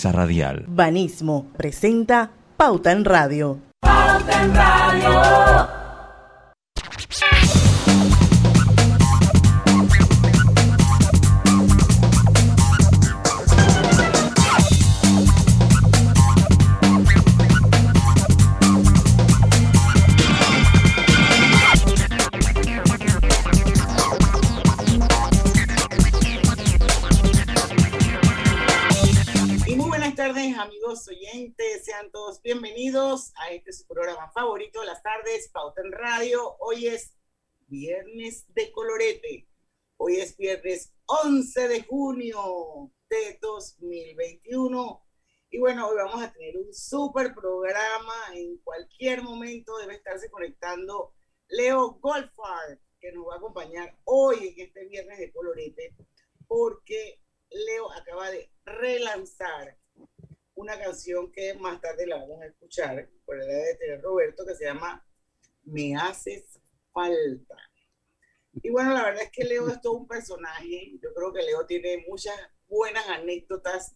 Radial. Banismo presenta Pauta en Radio. Pauta en Radio. Sean todos bienvenidos a este su programa favorito de las tardes, Pauta en Radio. Hoy es viernes de colorete. Hoy es viernes 11 de junio de 2021. Y bueno, hoy vamos a tener un súper programa. En cualquier momento debe estarse conectando Leo Golfar, que nos va a acompañar hoy en este viernes de colorete, porque Leo acaba de relanzar una canción que más tarde la vamos a escuchar por el de Roberto que se llama Me haces falta. Y bueno, la verdad es que Leo es todo un personaje. Yo creo que Leo tiene muchas buenas anécdotas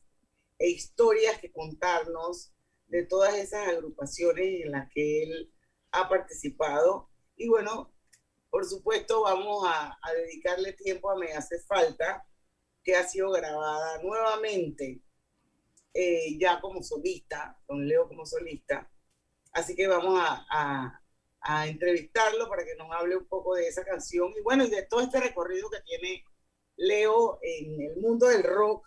e historias que contarnos de todas esas agrupaciones en las que él ha participado. Y bueno, por supuesto vamos a, a dedicarle tiempo a Me hace falta, que ha sido grabada nuevamente eh, ya como solista, con Leo como solista. Así que vamos a, a, entrevistarlo para que nos hable un poco de esa canción y bueno, y de todo este recorrido que tiene Leo en el mundo del rock.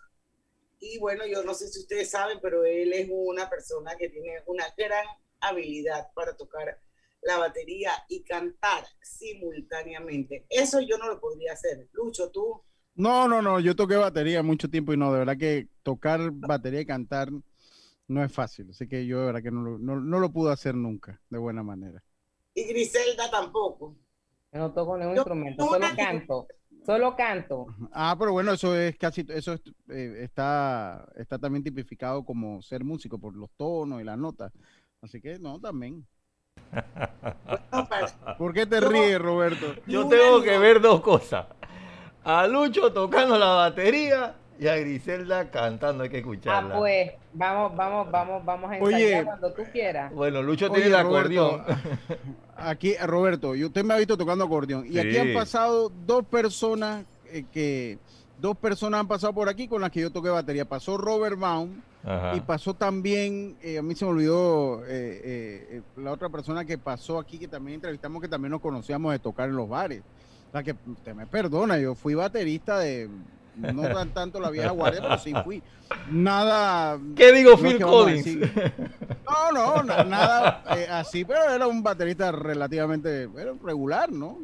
Y bueno, yo no sé si ustedes saben, pero él es una persona que tiene una gran habilidad para tocar la batería y cantar simultáneamente. Eso yo no lo podría hacer. Lucho, tú no, no, no, yo toqué batería mucho tiempo y no, de verdad que tocar batería y cantar no es fácil, así que yo de verdad que no, lo pude hacer nunca de buena manera. Y Griselda tampoco. Yo no toco ningún instrumento, solo canto, solo canto. Ah, pero bueno, eso es casi, eso eh, está, está también tipificado como ser músico por los tonos y las notas, así que no, también. ¿Por qué te ríes, Roberto? Yo tengo que ver dos cosas a Lucho tocando la batería y a Griselda cantando, hay que escucharla. Ah, pues, vamos, vamos, vamos, vamos a ensayar cuando tú quieras. Bueno, Lucho tiene el acordeón. Aquí, Roberto, y usted me ha visto tocando acordeón. Y aquí han pasado dos personas eh, que, dos personas han pasado por aquí con las que yo toqué batería. Pasó Robert Baum y pasó también, eh, a mí se me olvidó eh, la otra persona que pasó aquí, que también entrevistamos, que también nos conocíamos de tocar en los bares que usted me perdona, yo fui baterista de no tan tanto la vieja guardia, pero sí fui. Nada. ¿Qué digo Phil Collins? No, no, nada eh, así, pero era un baterista relativamente regular, ¿no?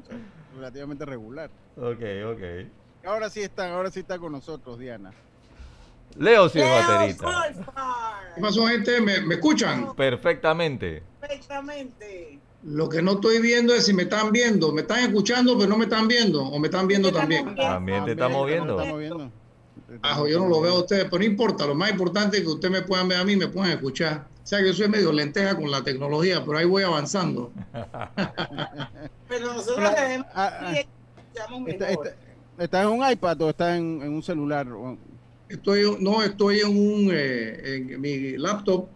relativamente regular. Ok, ok. Ahora sí está, ahora sí está con nosotros, Diana. Leo sí es baterista. ¿Qué pasó, gente? ¿Me, ¿Me escuchan? Perfectamente. Perfectamente. Lo que no estoy viendo es si me están viendo. Me están escuchando, pero no me están viendo. O me están viendo también. También te estamos viendo. Yo no lo veo a ustedes, pero no importa. Lo más importante es que ustedes me puedan ver a mí, me puedan escuchar. O sea que yo soy medio lenteja con la tecnología, pero ahí voy avanzando. pero nosotros debemos ah, ah. está, en un iPad o está en, un celular? Estoy, no, estoy en un eh, en mi laptop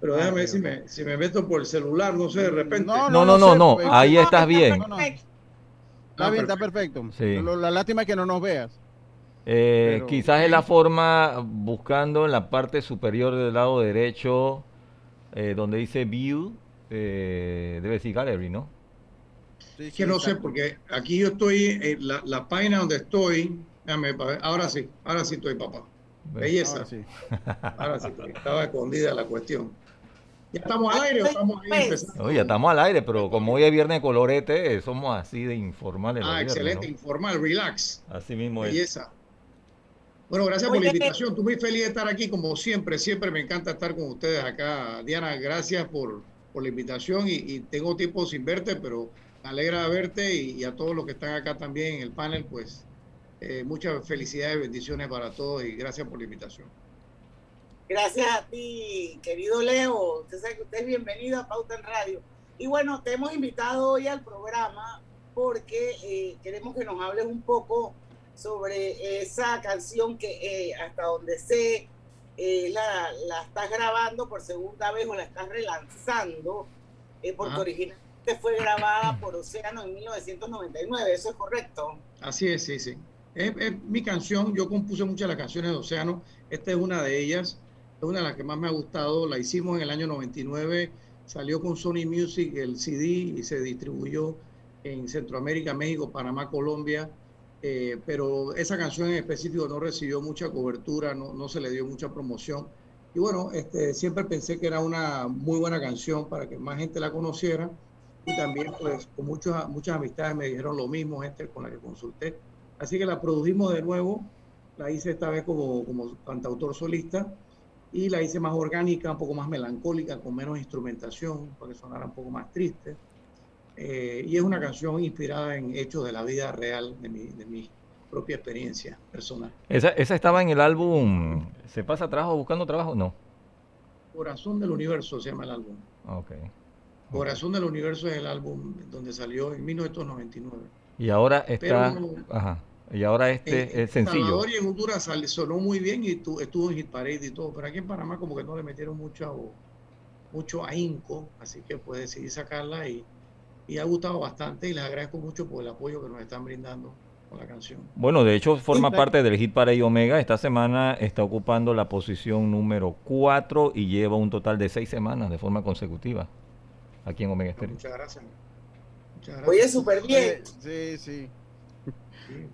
pero ah, déjame ver si me, si me meto por el celular, no sé, de repente. No, no, no, no, pues, ahí estás bien. Está bien, está perfecto. la lástima es que no nos veas. Eh, quizás es la forma, buscando en la parte superior del lado derecho, eh, donde dice View, eh, debe decir Gallery, ¿no? Sí, que no sé, porque aquí yo estoy, en la, la página donde estoy, déjame, ahora sí, ahora sí estoy, papá. Belleza. Ahora sí. Ahora sí, estaba escondida la cuestión. ¿Ya estamos al aire estamos ahí empezando? ya estamos al aire, pero como hoy es viernes colorete, somos así de informales. Ah, excelente, informal, relax. Así mismo es. Belleza. Bueno, gracias por la invitación. Estoy muy feliz de estar aquí, como siempre. Siempre me encanta estar con ustedes acá. Diana, gracias por, por la invitación y, tengo tiempo sin verte, pero me alegra verte y, y, a todos los que están acá también en el panel, pues eh, muchas felicidades y bendiciones para todos y gracias por la invitación. Gracias a ti, querido Leo. Usted sabe que usted es bienvenido a Pauta en Radio. Y bueno, te hemos invitado hoy al programa porque eh, queremos que nos hables un poco sobre esa canción que eh, hasta donde sé eh, la, la, estás grabando por segunda vez o la estás relanzando, porque originalmente fue grabada por Océano en 1999, ¿eso es correcto? Así es, sí, sí. Es, mi canción, yo compuse muchas de las canciones de Océano, esta es una de ellas, es una de las que más me ha gustado, la hicimos en el año 99, salió con Sony Music el CD y se distribuyó en Centroamérica, México, Panamá, Colombia, eh, pero esa canción en específico no recibió mucha cobertura, no, no, se le dio mucha promoción. Y bueno, este, siempre pensé que era una muy buena canción para que más gente la conociera. Y también, pues, con muchas muchas amistades me dijeron lo mismo, gente con la que consulté. Así que la produjimos de nuevo, la hice esta vez como, como cantautor solista y la hice más orgánica, un poco más melancólica, con menos instrumentación, para que sonara un poco más triste. Eh, y es una canción inspirada en hechos de la vida real, de mi, de mi propia experiencia personal. ¿Esa, ¿Esa estaba en el álbum ¿Se pasa trabajo buscando trabajo? No. Corazón del Universo se llama el álbum. Ok. Corazón del Universo es el álbum donde salió en 1999. Y ahora está... ajá. Y ahora este es sencillo. Salvador y en Honduras sonó muy bien y estuvo en Hit Parade y todo, pero aquí en Panamá como que no le metieron mucho, mucho ahínco, así que pues decidí sacarla y y ha gustado bastante y les agradezco mucho por el apoyo que nos están brindando con la canción. Bueno, de hecho forma parte del Hit Parade Omega. Esta semana está ocupando la posición número 4 y lleva un total de 6 semanas de forma consecutiva aquí en Omega Stereo. Muchas gracias. Muchas gracias. Oye, súper bien. Sí, sí.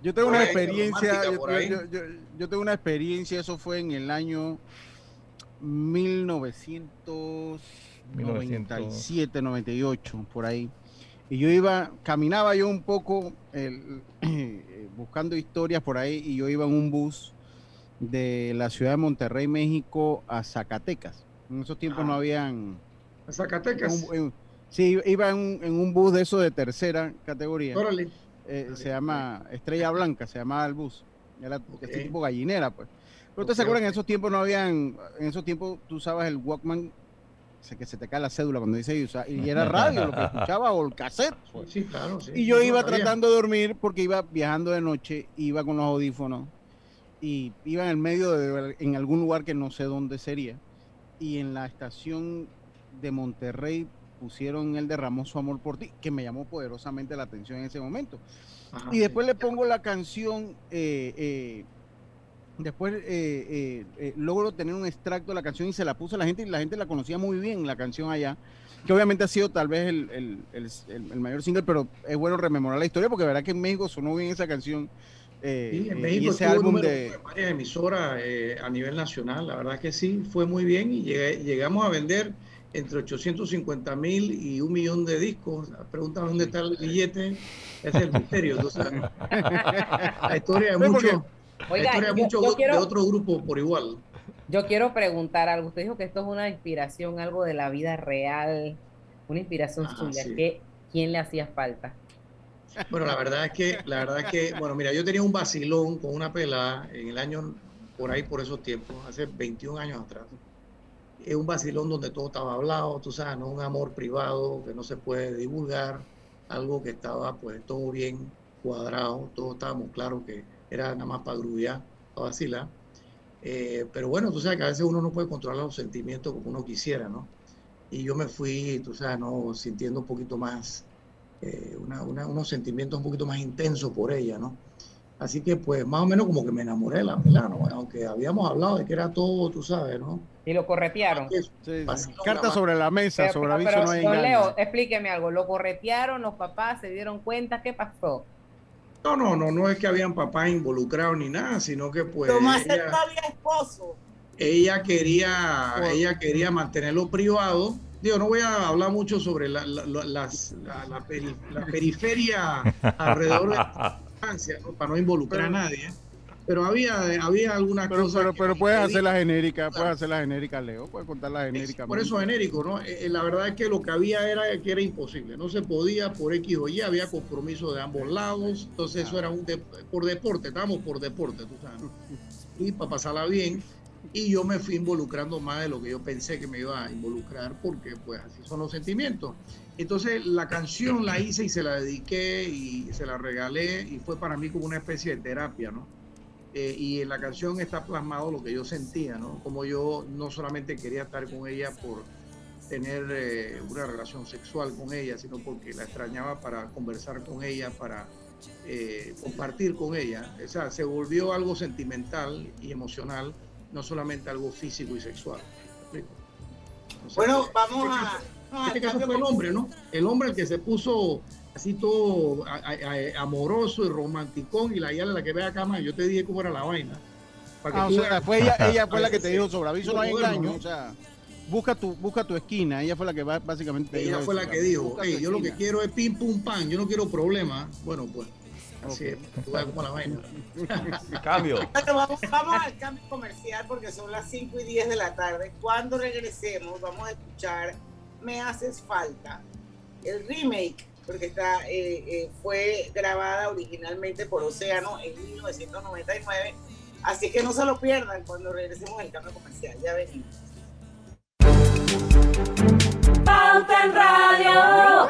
Yo tengo una experiencia, yo, tengo una experiencia, eso fue en el año 1997, 98, por ahí. Y yo iba, caminaba yo un poco buscando historias por ahí y yo iba en un bus de la ciudad de Monterrey, México a Zacatecas. En esos tiempos no ah. habían... ¿A Zacatecas? sí, iba en, un bus de eso de tercera categoría. Eh, se llama Estrella Blanca, se llamaba el bus. Era este tipo gallinera, pues. Pero ustedes se acuerdan, en esos tiempos no habían, en esos tiempos tú usabas el Walkman que se te cae la cédula cuando dice y era radio lo que escuchaba o el cassette. Sí, claro, Y yo iba tratando de dormir porque iba viajando de noche, iba con los audífonos y iba en el medio de en algún lugar que no sé dónde sería y en la estación de Monterrey pusieron el derramó su amor por ti, que me llamó poderosamente la atención en ese momento. y después le pongo la canción eh, eh, Después eh, eh, eh, logro tener un extracto de la canción y se la puso a la gente y la gente la conocía muy bien, la canción allá, que obviamente ha sido tal vez el, mayor single, pero es bueno rememorar la historia porque verá que en México sonó bien esa canción. sí, en México ese álbum de... varias emisoras a nivel nacional, la verdad que sí, fue muy bien y llegamos a vender entre 850 mil y un millón de discos. Preguntan dónde está el billete, es el misterio. la historia de muchos Oiga, mucho de otro grupo por igual. Yo quiero preguntar algo. Usted dijo que esto es una inspiración, algo de la vida real, una inspiración ah, suya. ¿Quién le hacía falta? Bueno, la verdad es que, la verdad es que, bueno, mira, yo tenía un vacilón con una pelada en el año, por ahí, por esos tiempos, hace 21 años atrás. Es un vacilón donde todo estaba hablado, tú sabes, no un amor privado que no se puede divulgar, algo que estaba pues todo bien cuadrado, todos estábamos claros que era nada más para grullar, para vacilar. Eh, pero bueno, tú sabes que a veces uno no puede controlar los sentimientos como uno quisiera, ¿no? Y yo me fui, tú sabes, ¿no? Sintiendo un poquito más, eh, unos sentimientos un poquito más intensos por ella, ¿no? Así que pues más o menos como que me enamoré de la pelada, ¿no? Aunque habíamos hablado de que era todo, tú sabes, ¿no? Y lo corretearon. Carta sobre la mesa, sobre aviso no hay Leo, explíqueme algo. ¿Lo corretearon? ¿Los papás se dieron cuenta? ¿Qué pasó? No, no, no, no es que habían papás involucrados ni nada, sino que pues. Tomás ella, había esposo. Ella quería, ella quería mantenerlo privado. Digo, no voy a hablar mucho sobre la, la, la, periferia alrededor de para no involucrar a nadie pero había, había algunas pero, cosas. Pero, pero puedes hacer la genérica, puedes hacer la genérica, Leo, puedes contar la genérica. por eso genérico, ¿no? Eh, eh, la verdad es que lo que había era que era imposible, no se podía por X o Y, había compromiso de ambos lados, entonces eso era un por deporte, estábamos por deporte, tú sabes. Y para pasarla bien, y yo me fui involucrando más de lo que yo pensé que me iba a involucrar, porque pues así son los sentimientos. Entonces la canción la hice y se la dediqué y se la regalé y fue para mí como una especie de terapia, ¿no? Eh, y en la canción está plasmado lo que yo sentía, ¿no? Como yo no solamente quería estar con ella por tener eh, una relación sexual con ella, sino porque la extrañaba para conversar con ella, para eh, compartir con ella. O sea, se volvió algo sentimental y emocional, no solamente algo físico y sexual. bueno, vamos a... Este caso fue el hombre, ¿no? El hombre el que se puso así todo amoroso y romanticón y la guía la que ve acá, yo te dije cómo era la vaina. Ah, o sea, fue ella, ella fue la que te dijo sobre aviso no hay engaño, o sea, busca tu, busca tu esquina, ella fue la que básicamente Ella fue la que dijo, yo lo que quiero es pim pum pan, yo no quiero problemas. Bueno, pues, así es, tú como la vaina. Cambio. vamos, vamos al cambio comercial porque son las 5 y 10 de la tarde. Cuando regresemos vamos a escuchar Me haces falta, el remake porque está, eh, eh, fue grabada originalmente por Océano en 1999. Así que no se lo pierdan cuando regresemos al cambio comercial. Ya venimos. Pauta en Radio.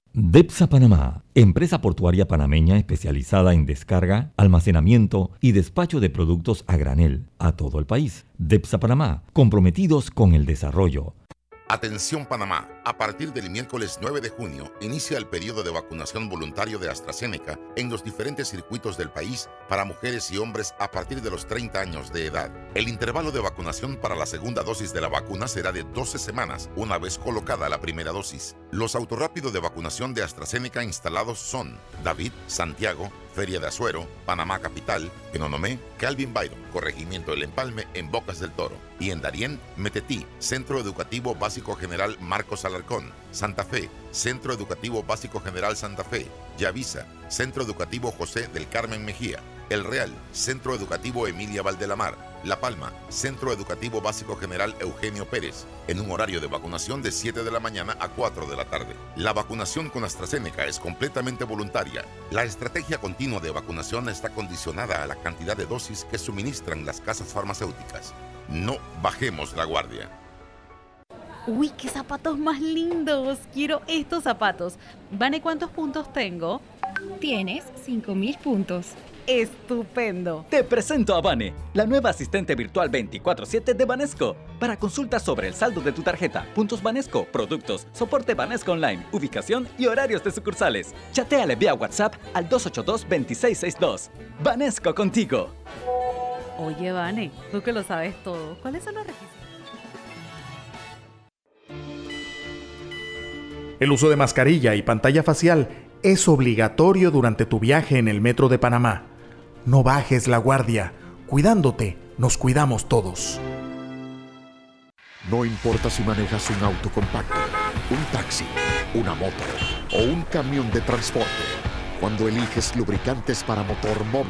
DEPSA Panamá, empresa portuaria panameña especializada en descarga, almacenamiento y despacho de productos a granel a todo el país. DEPSA Panamá, comprometidos con el desarrollo Atención Panamá, a partir del miércoles 9 de junio inicia el periodo de vacunación voluntario de AstraZeneca en los diferentes circuitos del país para mujeres y hombres a partir de los 30 años de edad. El intervalo de vacunación para la segunda dosis de la vacuna será de 12 semanas una vez colocada la primera dosis. Los autorrápidos de vacunación de AstraZeneca instalados son David, Santiago, Feria de Azuero, Panamá Capital, Penonomé, Calvin Byron, Corregimiento del Empalme en Bocas del Toro. Y en Darién, Metetí, Centro Educativo Básico General Marcos Alarcón. Santa Fe, Centro Educativo Básico General Santa Fe. Yavisa, Centro Educativo José del Carmen Mejía. El Real, Centro Educativo Emilia Valdelamar. La Palma, Centro Educativo Básico General Eugenio Pérez, en un horario de vacunación de 7 de la mañana a 4 de la tarde. La vacunación con AstraZeneca es completamente voluntaria. La estrategia continua de vacunación está condicionada a la cantidad de dosis que suministran las casas farmacéuticas. No bajemos la guardia. Uy, qué zapatos más lindos. Quiero estos zapatos. Vane, ¿cuántos puntos tengo? Tienes 5000 puntos estupendo. Te presento a Vane, la nueva asistente virtual 24/7 de Banesco. Para consultas sobre el saldo de tu tarjeta, puntos Banesco, productos, soporte Banesco Online, ubicación y horarios de sucursales. Chateale vía WhatsApp al 282-2662. Banesco contigo. Oye, Vane, tú que lo sabes todo, ¿cuáles son los requisitos? El uso de mascarilla y pantalla facial es obligatorio durante tu viaje en el metro de Panamá. No bajes la guardia. Cuidándote, nos cuidamos todos. No importa si manejas un auto compacto, un taxi, una moto o un camión de transporte. Cuando eliges lubricantes para motor móvil,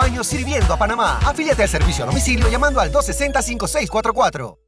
Años sirviendo a Panamá. Afíliate al servicio a domicilio llamando al 260-5644.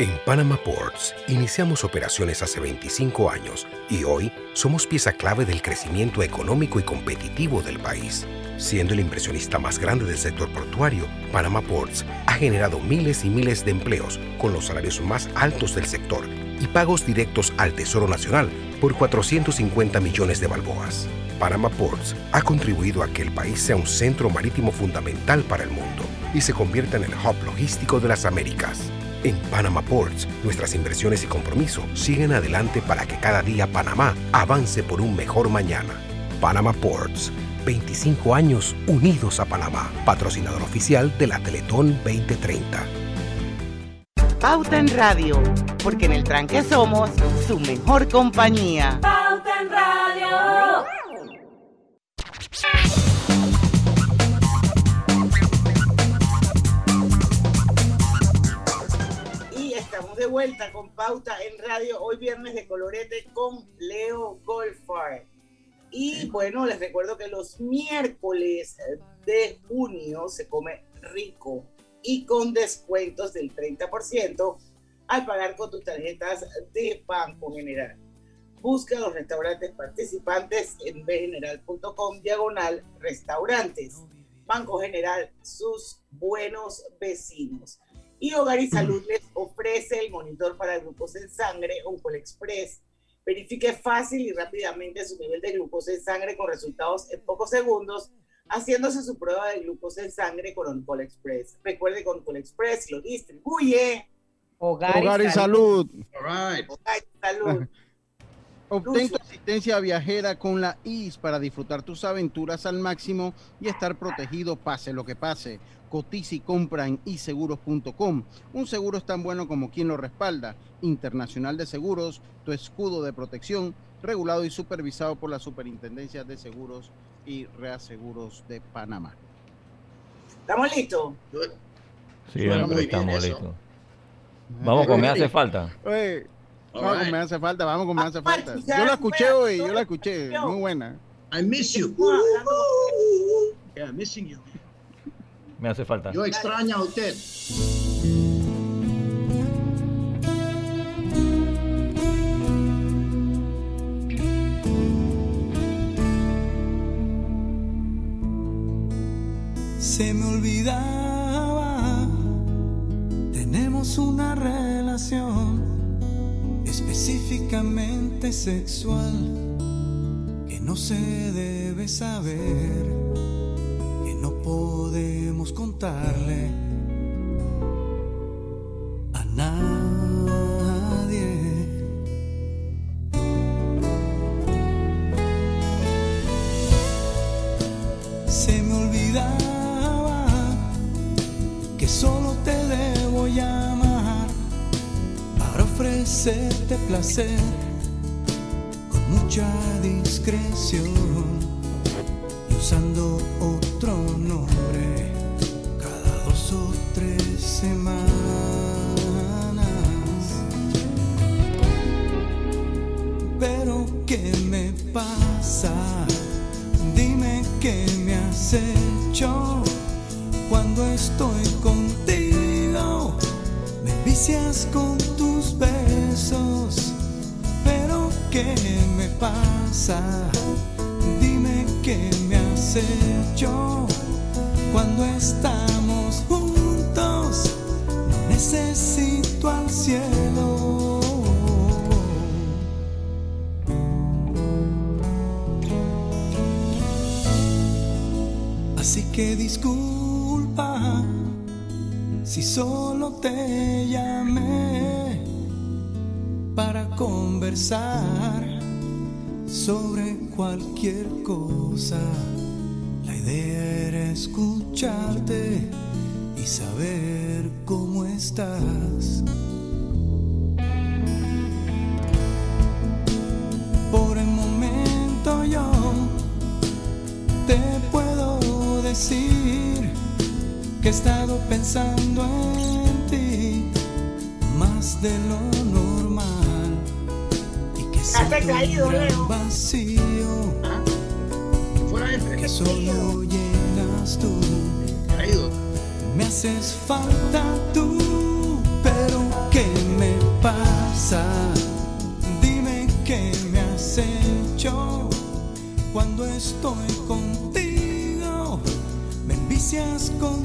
En Panama Ports iniciamos operaciones hace 25 años y hoy somos pieza clave del crecimiento económico y competitivo del país. Siendo el impresionista más grande del sector portuario, Panama Ports ha generado miles y miles de empleos con los salarios más altos del sector y pagos directos al Tesoro Nacional por 450 millones de balboas. Panama Ports ha contribuido a que el país sea un centro marítimo fundamental para el mundo y se convierta en el hub logístico de las Américas. En Panama Ports, nuestras inversiones y compromiso siguen adelante para que cada día Panamá avance por un mejor mañana. Panama Ports, 25 años unidos a Panamá, patrocinador oficial de la Teletón 2030. Pauta en Radio, porque en el tranque somos su mejor compañía. Pauta en Radio. De vuelta con Pauta en Radio, hoy viernes de colorete con Leo Golfar. Y bueno, les recuerdo que los miércoles de junio se come rico y con descuentos del 30% al pagar con tus tarjetas de Banco General. Busca los restaurantes participantes en bgeneral.com diagonal restaurantes. Banco General, sus buenos vecinos. Y Hogar y Salud les ofrece el monitor para glucosa en sangre Oncol Express. Verifique fácil y rápidamente su nivel de glucosa en sangre con resultados en pocos segundos, haciéndose su prueba de glucosa en sangre con Oncol Express. Recuerde que Oncol Express lo distribuye Hogar, y salud. Hogar y Salud. Obtén tu asistencia viajera con la IS para disfrutar tus aventuras al máximo y estar protegido pase lo que pase. Cotiza y compra en iseguros.com. Un seguro es tan bueno como quien lo respalda. Internacional de Seguros, tu escudo de protección, regulado y supervisado por la Superintendencia de Seguros y Reaseguros de Panamá. ¿Estamos listos? Sí, estamos listos. Vamos con Me hace falta. Oye, vamos con Me hace falta, vamos con Me hace falta. ya, Yo la escuché hoy, yo la escuché, muy buena. I miss you. Yeah, missing you. Me hace falta. Yo extraño a usted. Se me olvidaba, tenemos una relación específicamente sexual que no se debe saber, que no podemos contarle con mucha discreción y usando otro nombre cada dos o tres semanas. Pero ¿qué me pasa? Dime qué me has hecho cuando estoy contigo. Me vicias con tus besos, qué me pasa, dime qué me has hecho cuando estamos juntos. No necesito al cielo. Así que disculpa si solo te llamé sobre cualquier cosa. La idea era escucharte y saber cómo estás. Por el momento yo te puedo decir que he estado pensando en ti más de lo y que siento un gran vacío que solo llenas tú. Me haces falta tú, pero ¿qué me pasa? Dime qué me has hecho cuando estoy contigo. Me envicias con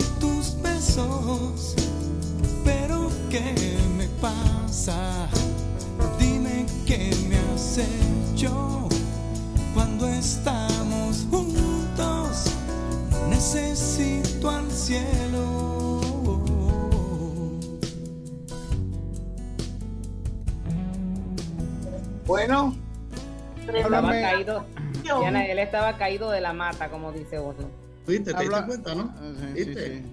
estaba caído de la mata, como dice uno. ¿Viste? ¿Te Habla- diste cuenta, no? Ah, sí, sí, ¿Viste? sí.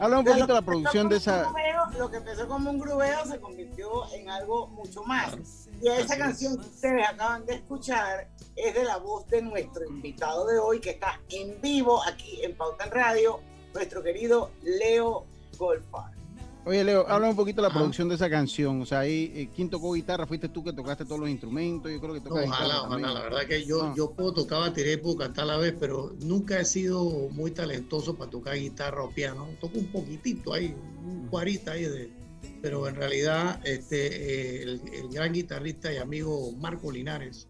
Habla un poquito de la producción de esa. grubeo, lo que empezó como un grubeo se convirtió en algo mucho más. Y esa canción que ustedes acaban de escuchar es de la voz de nuestro invitado de hoy, que está en vivo aquí en Pauta en Radio, nuestro querido Leo Golfar. Oye, Leo, habla un poquito de la producción de esa canción. O sea, ahí, eh, ¿quién tocó guitarra? Fuiste tú que tocaste todos los instrumentos. Yo creo que No, tocas ojalá, ojalá. La verdad que yo, Ah. yo puedo tocar batería y puedo cantar a la vez, pero nunca he sido muy talentoso para tocar guitarra o piano. Toco un poquitito ahí, un cuarita ahí de. Pero en realidad, este, eh, el, el gran guitarrista y amigo Marco Linares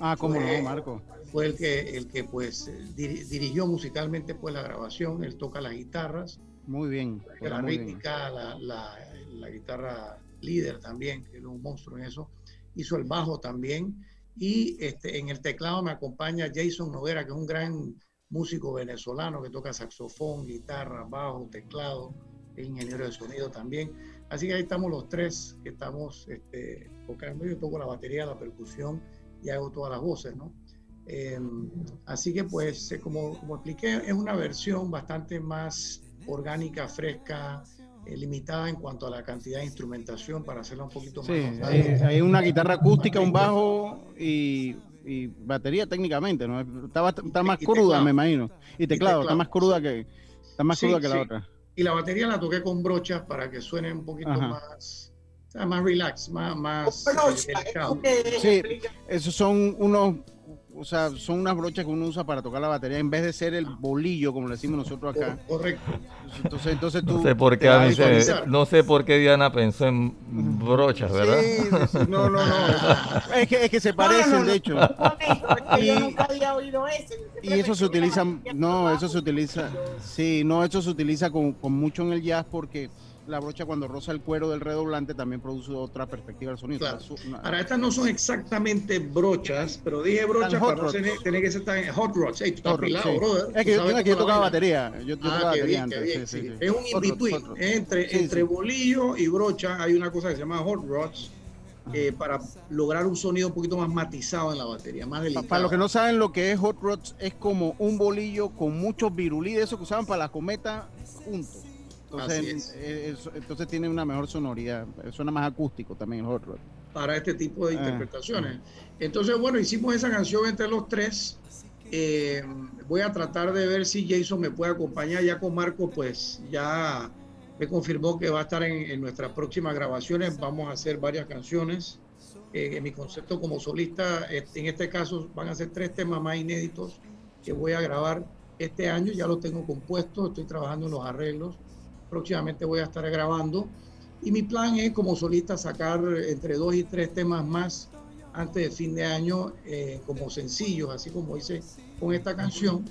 Ah, cómo fue- no, Marco. fue el que, el que pues diri- dirigió musicalmente pues la grabación. Él toca las guitarras, Muy bien. la toca muy bien. rítmica, la, la- la guitarra líder también, que es un monstruo en eso. Hizo el bajo también. Y este, en el teclado me acompaña Jason Noguera, que es un gran músico venezolano que toca saxofón, guitarra, bajo, teclado, es ingeniero de sonido también. Así que ahí estamos los tres que estamos este, tocando. Yo toco la batería, la percusión y hago todas las voces, ¿no? Eh, así que pues, como, como expliqué, es una versión bastante más orgánica, fresca, eh, limitada en cuanto a la cantidad de instrumentación para hacerla un poquito más. Sí, hay, hay una guitarra acústica, un bajo y, y batería técnicamente, ¿no? Está, más y cruda, teclado. me imagino. Y teclado, está teclado, más cruda que está más Sí, cruda que la sí. otra. Y la batería la toqué con brochas para que suene un poquito Ajá. más, más relax, más, más eh, delicado. Sí, esos son unos, o sea, son unas brochas que uno usa para tocar la batería en vez de ser el bolillo, como le decimos nosotros acá. Correcto. Entonces, entonces tú No sé por qué a se- no sé por qué Diana pensó en brochas, ¿verdad? Sí, sí, sí, no, no, no. Es que, es que se parecen, no, no. de hecho. Que yo Y- nunca había oído eso. Y eso se utiliza, no, eso se utiliza, sí, no, eso se utiliza con, con mucho en el jazz porque la brocha cuando roza el cuero del redoblante también produce otra perspectiva del sonido. Claro. Una- Ahora, estas no son exactamente brochas, pero dije brochas para no tener, que ser tan hot rods. Hey, tú estás Hot rods, afilado, sí. brother. Es que yo, yo tocaba batería. Yo, yo Ah, tocaba batería bien, antes. bien, sí. Es un in-between. Entre, entre bolillo y brocha hay una cosa que se llama hot rods eh, para lograr un sonido un poquito más matizado en la batería, más delicado. Para los que no saben lo que es hot rods, es como un bolillo con muchos virulí de esos que usaban para la cometa juntos. Entonces, eh, eso- entonces tiene una mejor sonoridad, eh, suena más acústico también el hot rod. para este tipo de Ah, interpretaciones. Entonces, bueno, hicimos esa canción entre los tres. Eh, voy a tratar de ver si Jason me puede acompañar. Ya con Marco, pues ya me confirmó que va a estar en, en nuestras próximas grabaciones. Vamos a hacer varias canciones. Eh, en mi concepto como solista, en este caso van a ser tres temas más inéditos que voy a grabar este año. Ya los tengo compuestos, estoy trabajando en los arreglos. Próximamente voy a estar grabando. Y mi plan es como solista sacar entre dos y tres temas más antes de fin de año eh, como sencillos, así como hice con esta canción,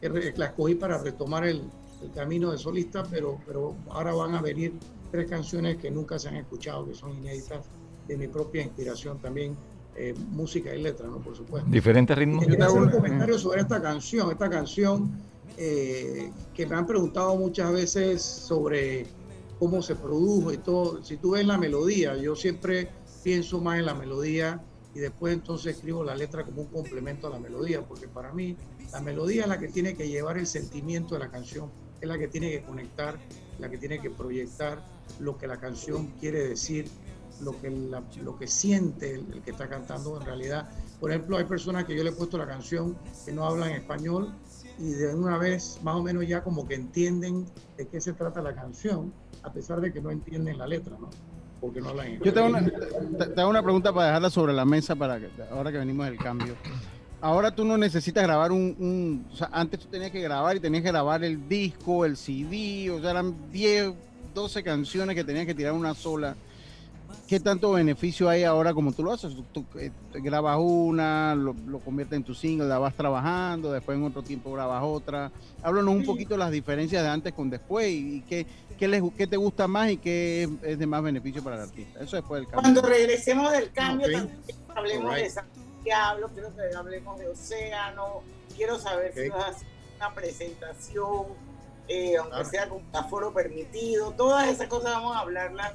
que la escogí para retomar el, el camino de solista, pero, pero ahora van a venir tres canciones que nunca se han escuchado, que son inéditas de mi propia inspiración también, eh, música y letra, ¿no? Por supuesto. Diferentes ritmos. Hacer un comentario sobre esta canción. Esta canción eh, que me han preguntado muchas veces sobre cómo se produjo y todo. Si tú ves la melodía, yo siempre pienso más en la melodía y después entonces escribo la letra como un complemento a la melodía, porque para mí la melodía es la que tiene que llevar el sentimiento de la canción, es la que tiene que conectar, la que tiene que proyectar lo que la canción quiere decir, lo que, lo que siente el, que está cantando en realidad. Por ejemplo, hay personas que yo le he puesto la canción que no hablan español y de una vez más o menos ya como que entienden de qué se trata la canción, a pesar de que no entienden la letra, ¿no? Porque no hablan Yo tengo una, te, hago una pregunta para dejarla sobre la mesa para que, ahora que venimos del cambio. Ahora tú no necesitas grabar un, o sea, antes tú tenías que grabar y tenías que grabar el disco, el CD, o sea, eran 10, 12 canciones que tenías que tirar una sola. ¿Qué tanto beneficio hay ahora como tú lo haces? Tú, eh, grabas una, lo, conviertes en tu single, la vas trabajando, después en otro tiempo grabas otra. Háblanos un poquito de las diferencias de antes con después y, qué, qué, les, qué te gusta más y qué es, de más beneficio para el artista. Eso después del cambio. Cuando regresemos del cambio, también hablemos de Santiago, quiero que hablemos de Océano, quiero saber si vas a hacer una presentación, eh, aunque sea con aforo permitido, todas esas cosas vamos a hablarlas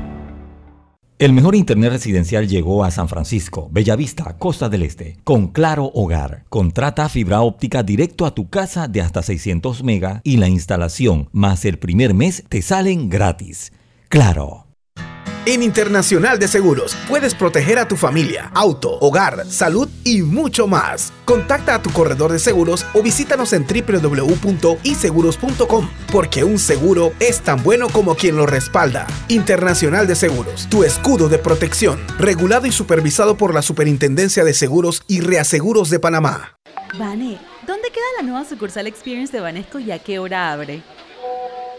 El mejor internet residencial llegó a San Francisco, Bellavista, Costa del Este, con Claro Hogar. Contrata fibra óptica directo a tu casa de hasta 600 mega y la instalación más el primer mes te salen gratis. Claro. En Internacional de Seguros puedes proteger a tu familia, auto, hogar, salud y mucho más. Contacta a tu corredor de seguros o visítanos en www.iseguros.com porque un seguro es tan bueno como quien lo respalda. Internacional de Seguros, tu escudo de protección, regulado y supervisado por la Superintendencia de Seguros y Reaseguros de Panamá. Vane, ¿dónde queda la nueva sucursal Experience de Banesco y a qué hora abre?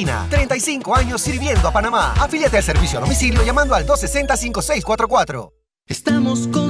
Cristalina, 35 años sirviendo a Panamá. Afíliate al servicio a domicilio llamando al 260-5644. Estamos construyendo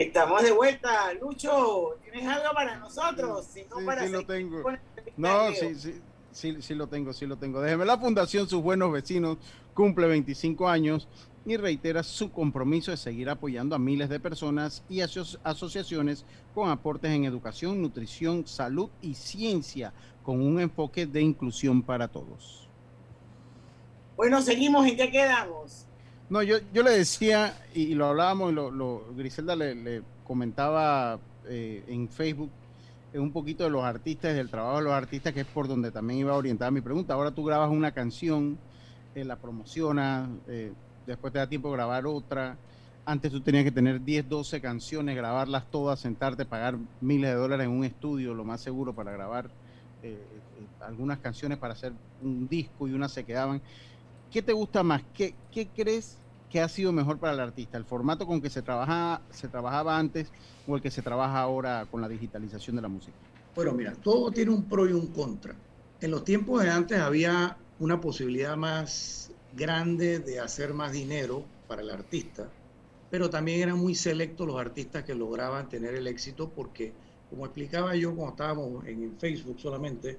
Estamos de vuelta, Lucho. ¿Tienes algo para nosotros? Si no, sí, para sí lo tengo. No, sí, sí, sí, sí lo tengo, sí lo tengo. Déjeme la Fundación Sus Buenos Vecinos cumple 25 años y reitera su compromiso de seguir apoyando a miles de personas y aso- asociaciones con aportes en educación, nutrición, salud y ciencia, con un enfoque de inclusión para todos. Bueno, seguimos. ¿En qué quedamos? No, yo, yo le decía, y, lo hablábamos, y lo, lo- Griselda le, le comentaba eh, en Facebook, eh, un poquito de los artistas, del trabajo de los artistas, que es por donde también iba orientada mi pregunta. Ahora tú grabas una canción, eh, la promocionas, eh, después te da tiempo de grabar otra. Antes tú tenías que tener 10, 12 canciones, grabarlas todas, sentarte, pagar miles de dólares en un estudio, lo más seguro para grabar algunas canciones para hacer un disco y unas se quedaban. ¿Qué te gusta más? ¿Qué, qué crees que ha sido mejor para el artista? ¿El formato con que se, trabaja, se trabajaba antes o el que se trabaja ahora con la digitalización de la música? Bueno, mira, todo tiene un pro y un contra. En los tiempos de antes había una posibilidad más grande de hacer más dinero para el artista, pero también eran muy selectos los artistas que lograban tener el éxito porque, como explicaba yo cuando estábamos en Facebook solamente,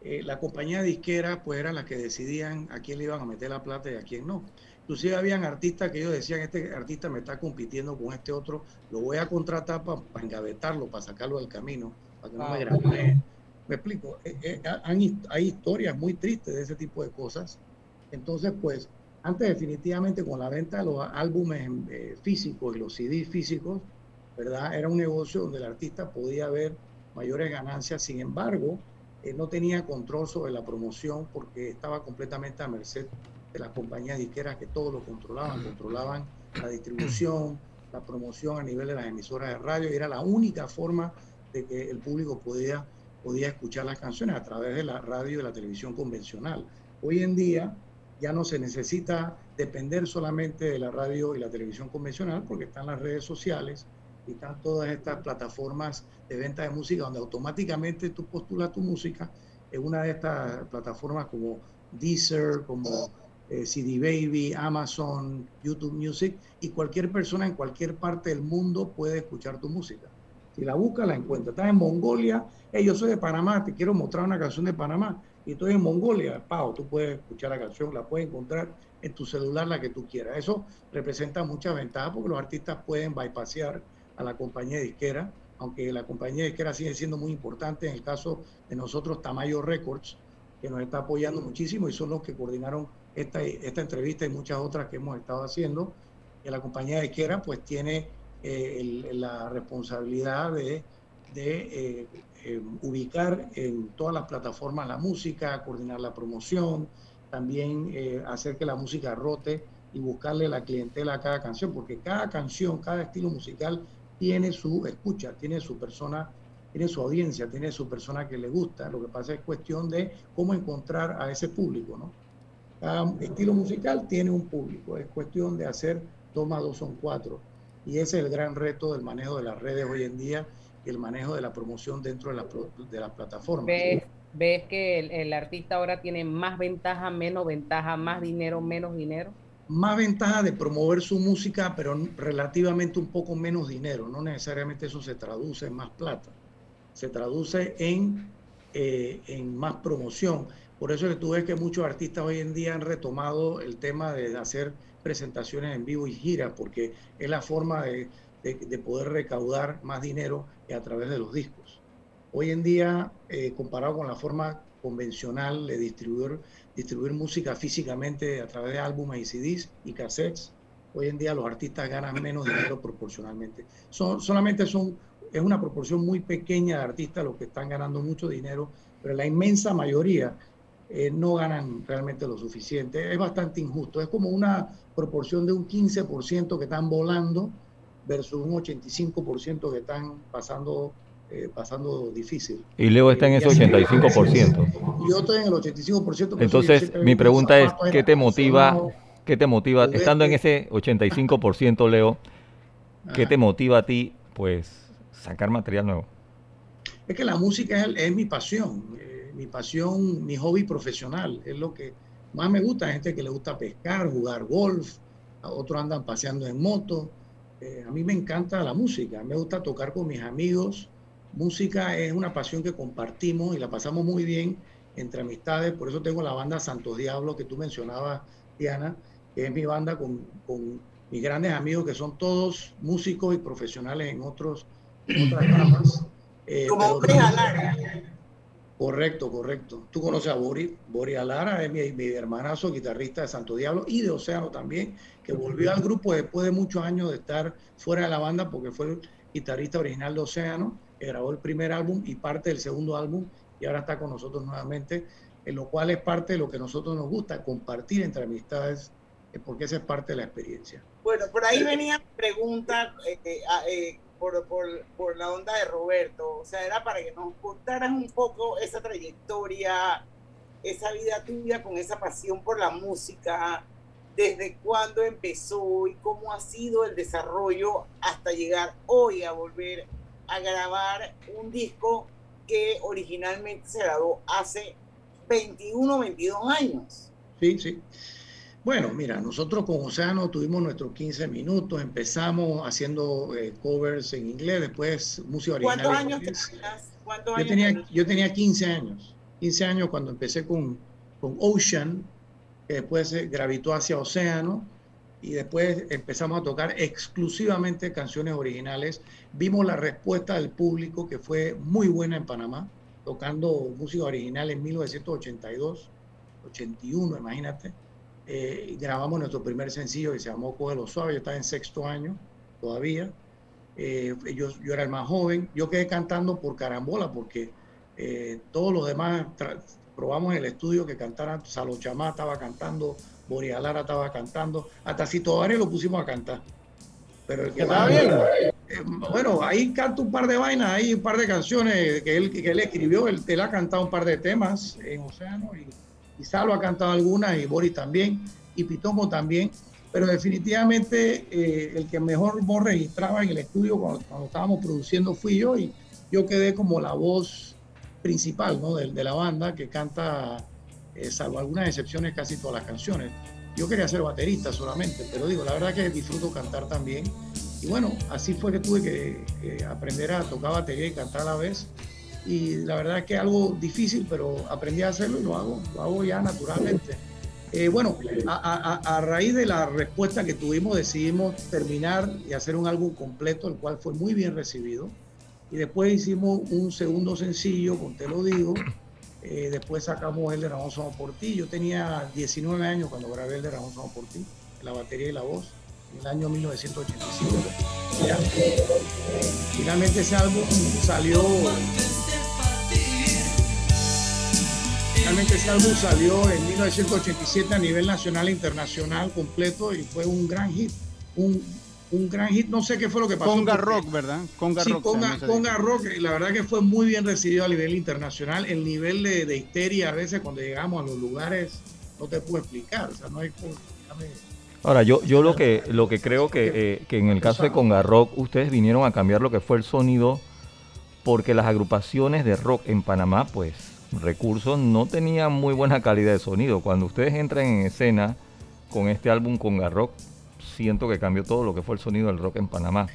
eh, la compañía disquera pues eran las que decidían a quién le iban a meter la plata y a quién no. Inclusive habían artistas que ellos decían, este artista me está compitiendo con este otro, lo voy a contratar para engavetarlo, para sacarlo del camino, para que no me Wow. grave. Me explico, Eh, eh, his- hay historias muy tristes de ese tipo de cosas. Entonces, pues, antes definitivamente con la venta de los álbumes eh, físicos y los CD físicos, ¿verdad? Era un negocio donde el artista podía ver mayores ganancias, sin embargo, no tenía control sobre la promoción porque estaba completamente a merced las compañías disqueras que todo lo controlaban, controlaban la distribución, la promoción a nivel de las emisoras de radio, y era la única forma de que el público podía, podía escuchar las canciones a través de la radio y de la televisión convencional. Hoy en día ya no se necesita depender solamente de la radio y la televisión convencional porque están las redes sociales y están todas estas plataformas de venta de música donde automáticamente tú postulas tu música en una de estas plataformas como Deezer, como eh, CD Baby, Amazon, YouTube Music y cualquier persona en cualquier parte del mundo puede escuchar tu música. Si la buscas, la encuentras. Estás en Mongolia, hey, yo soy de Panamá, te quiero mostrar una canción de Panamá y estoy en Mongolia, pao, tú puedes escuchar la canción, la puedes encontrar en tu celular, la que tú quieras. Eso representa muchas ventajas porque los artistas pueden bypassear a la compañía disquera, aunque la compañía disquera sigue siendo muy importante en el caso de nosotros, Tamayo Records, que nos está apoyando muchísimo y son los que coordinaron esta, entrevista y muchas otras que hemos estado haciendo. Que la compañía disquera pues tiene eh, la responsabilidad de, de eh, eh, ubicar en todas las plataformas la música, coordinar la promoción, también hacer que la música rote y buscarle la clientela a cada canción, porque cada canción, cada estilo musical tiene su escucha, tiene su persona, tiene su audiencia, tiene su persona que le gusta. Lo que pasa es cuestión de cómo encontrar a ese público, ¿no? Cada estilo musical tiene un público, es cuestión de hacer dos más dos son cuatro. Y ese es el gran reto del manejo de las redes hoy en día y el manejo de la promoción dentro de, la, de las plataformas. ¿Ves, ves que el, el artista ahora tiene más ventaja, menos ventaja, más dinero, menos dinero? más ventaja de promover su música, pero relativamente un poco menos dinero. No necesariamente eso se traduce en más plata. Se traduce en, eh, en más promoción. Por eso es que tú ves que muchos artistas hoy en día han retomado el tema de hacer presentaciones en vivo y giras, porque es la forma de, de- de poder recaudar más dinero a través de los discos. Hoy en día, eh, comparado con la forma convencional de distribuir, distribuir música físicamente a través de álbumes y CDs y cassettes, hoy en día los artistas ganan menos dinero proporcionalmente. Son, solamente son, es una proporción muy pequeña de artistas los que están ganando mucho dinero, pero la inmensa mayoría eh, no ganan realmente lo suficiente. Es bastante injusto. Es como una proporción de un 15% que están volando versus un 85% que están pasando, eh, pasando difícil. Y Leo está en Eh, ese y así- 85%. Y yo estoy en el 85%. por eso yo Entonces, mi pregunta es, ¿qué te motiva, qué te motiva, estando en ese 85%, Leo, qué te motiva a ti pues sacar material nuevo? Es que la música es, mi pasión, mi pasión, mi hobby profesional, es lo que más me gusta. Hay gente que le gusta pescar, jugar golf, otros andan paseando en moto. Eh, a mí me encanta la música, me gusta tocar con mis amigos. Música es una pasión que compartimos y la pasamos muy bien entre amistades. Por eso tengo la banda Santos Diablos que tú mencionabas, Diana, que es mi banda con, con mis grandes amigos que son todos músicos y profesionales en, otros, otras ramas. Eh, Como Correcto, correcto. Tú conoces a Boris, Boris Alara, es mi, mi, hermanazo, guitarrista de Santo Diablo y de Océano también, que volvió al grupo después de muchos años de estar fuera de la banda porque fue el guitarrista original de Océano, que grabó el primer álbum y parte del segundo álbum y ahora está con nosotros nuevamente, en lo cual es parte de lo que a nosotros nos gusta, compartir entre amistades, eh, porque esa es parte de la experiencia. Bueno, por ahí venía pregunta eh, eh, eh por, por, por, la onda de Roberto. O sea, era para que nos contaras un poco esa trayectoria, esa vida tuya con esa pasión por la música, desde cuándo empezó y cómo ha sido el desarrollo hasta llegar hoy a volver a grabar un disco que originalmente se grabó hace 21, 22 años. Sí, sí. Bueno, mira, nosotros con Océano tuvimos nuestros 15 minutos, empezamos haciendo eh, covers en inglés, después música original. ¿Cuántos años tenías? ¿Cuántos yo, tenía, yo tenía 15 años, 15 años cuando empecé con, con Ocean, que después gravitó hacia Océano, y después empezamos a tocar exclusivamente canciones originales. Vimos la respuesta del público que fue muy buena en Panamá, tocando música original en 1982, 81, imagínate eh, grabamos nuestro primer sencillo que se llamó Cógelo Suave, yo estaba en sexto año todavía, eh, yo, yo, era el más joven, yo quedé cantando por carambola porque eh, todos los demás probamos en el estudio que cantaran, Salochamá estaba cantando, Borialara estaba cantando, hasta Cito Vares lo pusimos a cantar. Pero el que estaba bien. bueno, ahí canta un par de vainas, hay un par de canciones que él, que él escribió, él, él ha cantado un par de temas en Océano y y Salo ha cantado algunas, y Boris también, y Pitongo también, pero definitivamente eh, el que mejor voz registraba en el estudio cuando, estábamos produciendo fui yo, y yo quedé como la voz principal ¿no? de, la banda que canta, eh, salvo algunas excepciones, casi todas las canciones. Yo quería ser baterista solamente, pero digo, la verdad que disfruto cantar también. Y bueno, así fue que tuve que aprender a tocar batería y cantar a la vez y la verdad es que es algo difícil, pero aprendí a hacerlo y lo hago, lo hago ya naturalmente. Eh, bueno, a, raíz de la respuesta que tuvimos, decidimos terminar y hacer un álbum completo, el cual fue muy bien recibido. Y después hicimos un segundo sencillo, con Te lo digo. Eh, después sacamos el de Ramón Somos por ti. Yo tenía 19 años cuando grabé el de Ramón Somos por ti, la batería y la voz, en el año 1985. Finalmente ese álbum salió Realmente ese álbum salió en 1987 a nivel nacional e internacional completo y fue un gran hit. Un, un gran hit, no sé qué fue lo que pasó. Conga Rock, ¿verdad? Conga sí, Rock. Conga, Conga Rock, la verdad que fue muy bien recibido a nivel internacional. El nivel de, de, histeria a veces cuando llegamos a los lugares no te puedo explicar. O sea, no hay... Ahora, yo, yo lo que lo que creo que, eh, que en el caso de Conga Rock, ustedes vinieron a cambiar lo que fue el sonido porque las agrupaciones de rock en Panamá, pues recursos no tenían muy buena calidad de sonido. Cuando ustedes entran en escena con este álbum con Garrock, siento que cambió todo lo que fue el sonido del rock en Panamá.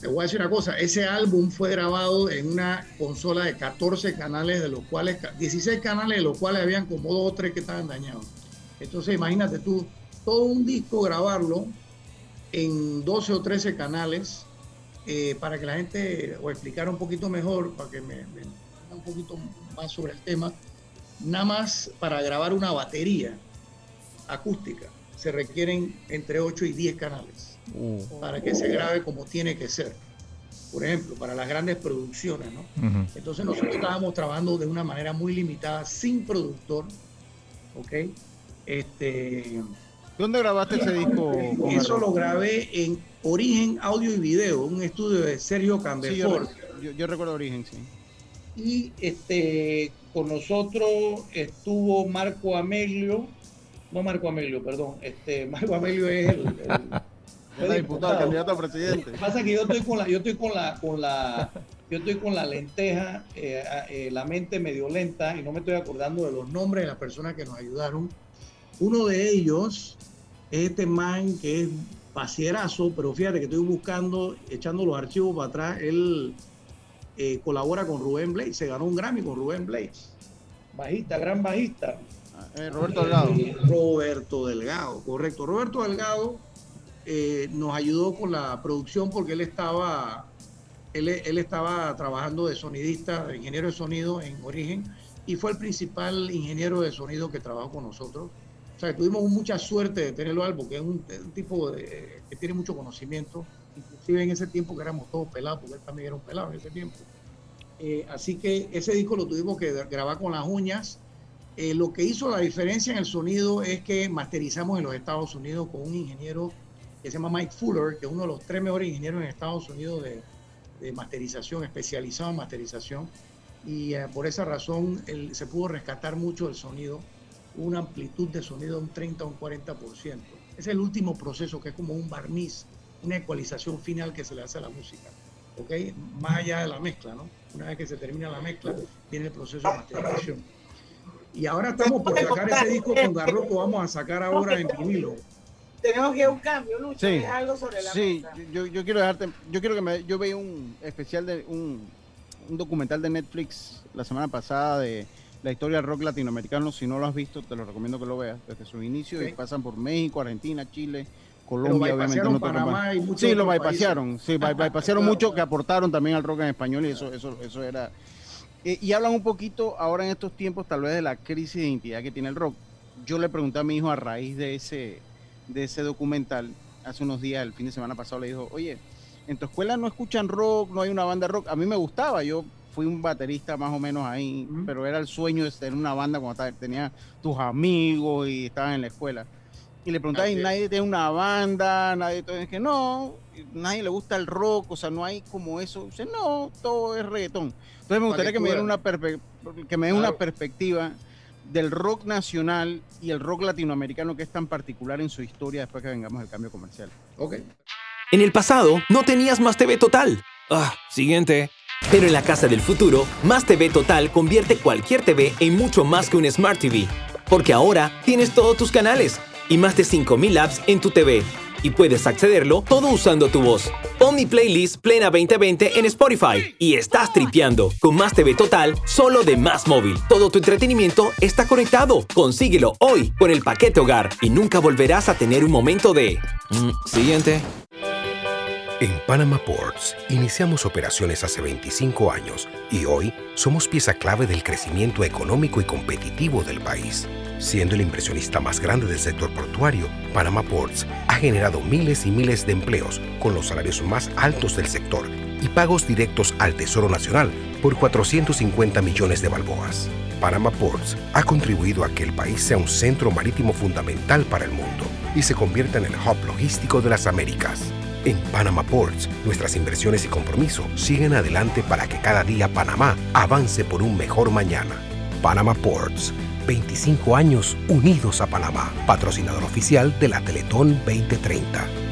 Te voy a decir una cosa, ese álbum fue grabado en una consola de 14 canales, de los cuales, 16 canales, de los cuales habían como dos o tres que estaban dañados. Entonces imagínate tú, todo un disco grabarlo en 12 o 13 canales, eh, para que la gente, o explicara un poquito mejor, para que me un poquito más sobre el tema, nada más para grabar una batería acústica se requieren entre 8 y 10 canales uh. para que se grabe como tiene que ser. Por ejemplo, para las grandes producciones, ¿no? Entonces nosotros estábamos trabajando de una manera muy limitada, sin productor, ¿ok? Este, ¿Dónde grabaste ese disco? Eso lo grabé en Origen Audio y Video, un estudio de Sergio Cambefort. yo, recuerdo Origen, sí y este, con nosotros estuvo Marco Amelio, no Marco Amelio, perdón, este, Marco Amelio es el, diputado, candidato a presidente. Pasa que yo estoy con la, yo estoy con la, con la, yo estoy con la lenteja, eh, eh, la mente medio lenta y no me estoy acordando de los nombres de las personas que nos ayudaron. Uno de ellos es este man que es pacierazo, pero fíjate que estoy buscando, echando los archivos para atrás. Él eh, colabora con Rubén Blades, se ganó un Grammy con Rubén Blades. Bajista, gran bajista. Eh, Roberto Delgado. Eh, Roberto Delgado, correcto. Roberto Delgado nos ayudó con la producción porque él estaba, él, él estaba trabajando de sonidista, de ingeniero de sonido en origen, y fue el principal ingeniero de sonido que trabajó con nosotros sea, tuvimos mucha suerte de tenerlo al porque es un, tipo que tiene mucho conocimiento, inclusive en ese tiempo que éramos todos pelados, porque él también era un pelado en ese tiempo. Eh, así que ese disco lo tuvimos que grabar con las uñas. Eh, lo que hizo la diferencia en el sonido es que masterizamos en los Estados Unidos con un ingeniero que se llama Mike Fuller, que es uno de los tres mejores ingenieros en Estados Unidos de, masterización, especializado en masterización. Y eh, por esa razón se pudo rescatar mucho el sonido una amplitud de sonido de un 30 o un 40%. Es el último proceso que es como un barniz, una ecualización final que se le hace a la música. ¿Ok? Más allá de la mezcla, ¿no? Una vez que se termina la mezcla, viene el proceso de masterización. Y ahora estamos por sacar ese disco con Garroco, vamos a sacar ahora en vinilo. Tenemos que un cambio, Lucho, sí, algo sobre la Sí, yo, yo, quiero dejarte, yo quiero que me, yo veía un especial de un, un documental de Netflix la semana pasada de la historia del rock latinoamericano. Si no lo has visto, te lo recomiendo que lo veas desde su inicio y pasan por México, Argentina, Chile, Colombia, obviamente. No Panamá y sí, lo bypasearon, sí, bypasearon mucho que aportaron también al rock en español y eso, eso, eso era. Eh, y hablan un poquito ahora en estos tiempos, tal vez, de la crisis de identidad que tiene el rock. Yo le pregunté a mi hijo a raíz de ese, de ese documental, hace unos días, el fin de semana pasado, le dijo, oye, en tu escuela no escuchan rock, no hay una banda rock. A mí me gustaba, yo fui un baterista más o menos ahí, pero era el sueño de tener una banda cuando tenía tus amigos y estabas en la escuela. Y le preguntaba, ¿y nadie tiene una banda? Nadie, es que no, nadie le gusta el rock, o sea, no hay como eso. Dice, no, todo es reggaetón. Entonces me gustaría que me dieran una, que me den una perspectiva del rock nacional y el rock latinoamericano que es tan particular en su historia después que vengamos al cambio comercial. Ok. En el pasado, no tenías más TV Total. Ah, siguiente. Pero en la casa del futuro, Más TV Total convierte cualquier TV en mucho más que un Smart TV. Porque ahora tienes todos tus canales y más de 5000 apps en tu TV. Y puedes accederlo todo usando tu voz. Pon playlist Plena 2020 en Spotify y estás tripeando con Más TV Total solo de Más Móvil. Todo tu entretenimiento está conectado. Consíguelo hoy con el paquete hogar y nunca volverás a tener un momento de... Mm, siguiente. En Panama Ports iniciamos operaciones hace 25 años y hoy somos pieza clave del crecimiento económico y competitivo del país. Siendo el impresionista más grande del sector portuario, Panama Ports ha generado miles y miles de empleos con los salarios más altos del sector y pagos directos al Tesoro Nacional por 450 millones de balboas. Panama Ports ha contribuido a que el país sea un centro marítimo fundamental para el mundo y se convierta en el hub logístico de las Américas. En Panama Ports, nuestras inversiones y compromiso siguen adelante para que cada día Panamá avance por un mejor mañana. Panama Ports, 25 años unidos a Panamá, patrocinador oficial de la Teletón 2030.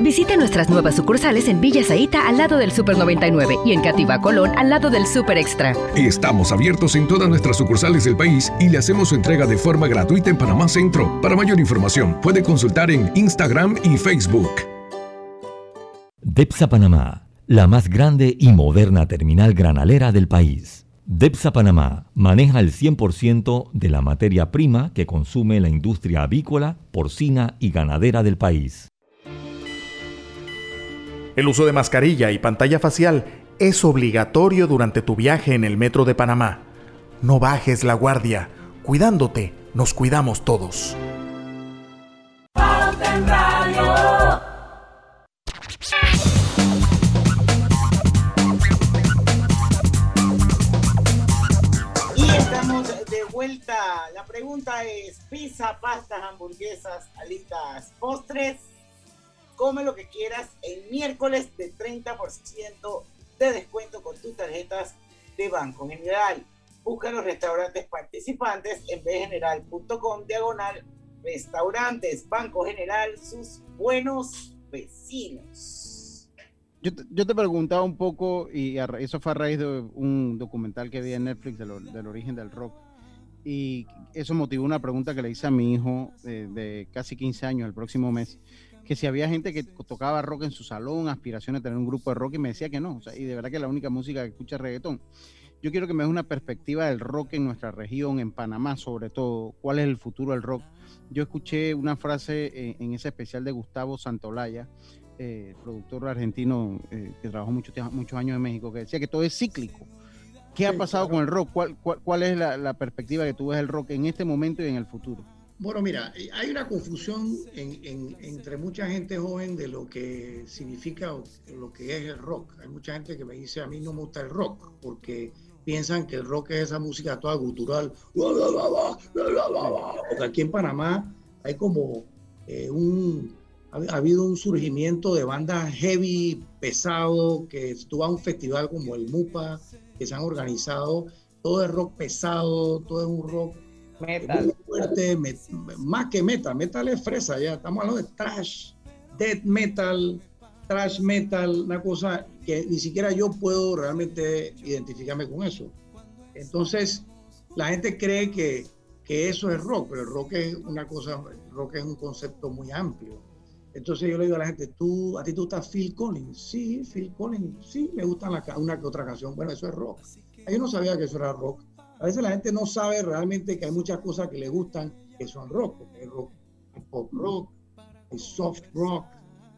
Visite nuestras nuevas sucursales en Villa Zaita al lado del Super 99 y en Cativa Colón al lado del Super Extra. Estamos abiertos en todas nuestras sucursales del país y le hacemos su entrega de forma gratuita en Panamá Centro. Para mayor información, puede consultar en Instagram y Facebook. DEPSA Panamá, la más grande y moderna terminal granalera del país. DEPSA Panamá maneja el 100% de la materia prima que consume la industria avícola, porcina y ganadera del país. El uso de mascarilla y pantalla facial es obligatorio durante tu viaje en el metro de Panamá. No bajes la guardia. Cuidándote, nos cuidamos todos. Y estamos de vuelta. La pregunta es: pizza, pastas, hamburguesas, alitas, postres come lo que quieras el miércoles de 30% de descuento con tus tarjetas de Banco General. Busca los restaurantes participantes en bgeneral.com diagonal restaurantes. Banco General, sus buenos vecinos. Yo te, preguntaba un poco, y eso fue a raíz de un documental que vi en Netflix del origen del rock. Y eso motivó una pregunta que le hice a mi hijo de, de casi 15 años el próximo mes que si había gente que tocaba rock en su salón, aspiraciones de tener un grupo de rock, y me decía que no. y de verdad que la única música que escucha es reggaetón. Yo quiero que me des una perspectiva del rock en nuestra región, en Panamá sobre todo. ¿Cuál es el futuro del rock? Yo escuché una frase en, ese especial de Gustavo Santolaya, eh, productor argentino eh, que trabajó muchos años en México, que decía que todo es cíclico. ¿Qué ha pasado con el rock? ¿Cuál, cuál, es la, la perspectiva que tú ves del rock en este momento y en el futuro? Bueno, mira, eh, hay una confusión entre mucha gente joven de lo que significa lo que es el rock. Hay mucha gente que me dice, a mí no me gusta el rock, porque piensan que el rock es esa música toda gutural. Porque aquí en Panamá hay como eh, un... Ha, habido un surgimiento de bandas heavy, pesado, que estuvo a un festival como el MUPA, que se han organizado. Todo es rock pesado, todo es un rock Metal. más que metal, metal es fresa, ya estamos hablando de trash, death metal, trash metal, una cosa que ni siquiera yo puedo realmente identificarme con eso. Entonces, la gente cree que, que eso es rock, pero el rock es una cosa, el rock es un concepto muy amplio. Entonces yo le digo a la gente, ¿tú, ¿a ti tú estás Phil Collins? Sí, Phil Collins, sí, me gusta una que otra canción. Bueno, eso es rock. Yo no sabía que eso era rock a veces la gente no sabe realmente que hay muchas cosas que le gustan que son rock, hay rock, hay pop rock, hay soft rock,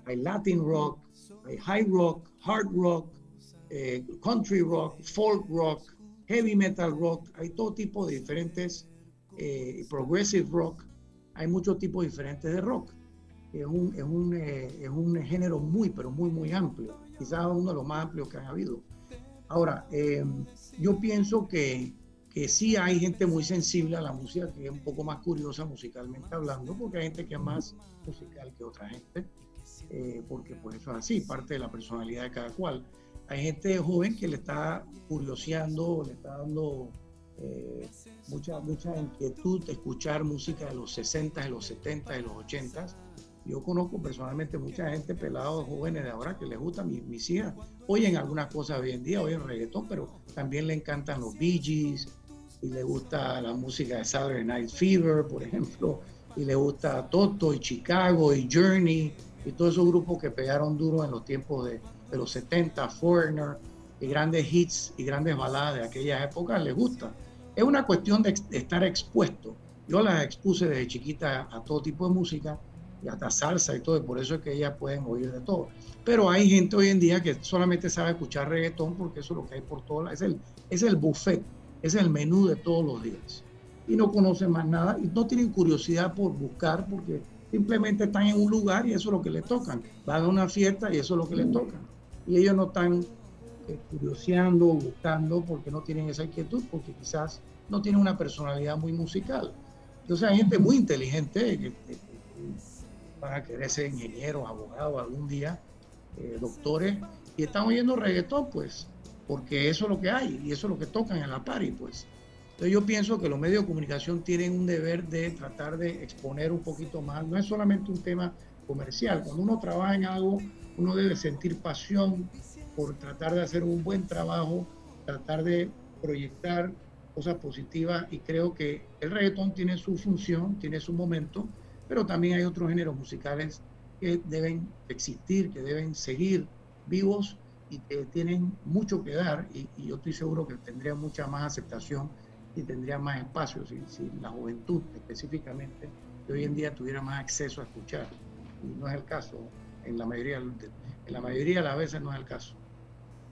hay latin rock, hay high rock, hard rock, eh, country rock, folk rock, heavy metal rock, hay todo tipo de diferentes, eh, progressive rock, hay muchos tipos diferentes de rock. Es un, es, un, eh, es un género muy, pero muy, muy amplio, quizás uno de los más amplios que han habido. Ahora, yo pienso que que sí hay gente muy sensible a la música, que es un poco más curiosa musicalmente hablando, porque hay gente que es más musical que otra gente, eh, porque por eso es así, parte de la personalidad de cada cual. Hay gente joven que le está curioseando, le está dando eh, mucha, mucha inquietud escuchar música de los 60, de los 70, de los 80. Yo conozco personalmente mucha gente, pelados jóvenes de ahora, que les gusta, mis, mis hijas oyen algunas cosas hoy en día, oyen reggaetón, pero también le encantan los Bee Gees, y le gusta la música de Saturday Night Fever, por ejemplo, y le gusta Toto y Chicago y Journey y todos esos grupos que pegaron duro en los tiempos de, de los 70, Foreigner, y grandes hits y grandes baladas de aquella época, les gusta. Es una cuestión de, estar expuesto. Yo las expuse desde chiquita a todo tipo de música y hasta salsa y todo, y por eso es que ellas pueden oír de todo. Pero hay gente hoy en día que solamente sabe escuchar reggaetón porque eso es lo que hay por todas es el, es el buffet es el menú de todos los días. Y no conocen más nada y no tienen curiosidad por buscar porque simplemente están en un lugar y eso es lo que les tocan. Van a una fiesta y eso es lo que les toca. Y ellos no están eh, curioseando o buscando porque no tienen esa inquietud, porque quizás no tienen una personalidad muy musical. Entonces hay gente muy inteligente que, van a querer ser ingenieros, abogados algún día, eh, doctores, y están oyendo reggaetón, pues porque eso es lo que hay y eso es lo que tocan en la pari, pues. Entonces yo pienso que los medios de comunicación tienen un deber de tratar de exponer un poquito más, no es solamente un tema comercial, cuando uno trabaja en algo, uno debe sentir pasión por tratar de hacer un buen trabajo, tratar de proyectar cosas positivas y creo que el reggaetón tiene su función, tiene su momento, pero también hay otros géneros musicales que deben existir, que deben seguir vivos y que tienen mucho que dar y, yo estoy seguro que tendría mucha más aceptación y tendría más espacio si, la juventud específicamente de hoy en día tuviera más acceso a escuchar. Y no es el caso, en la mayoría, en la mayoría de las veces no es el caso.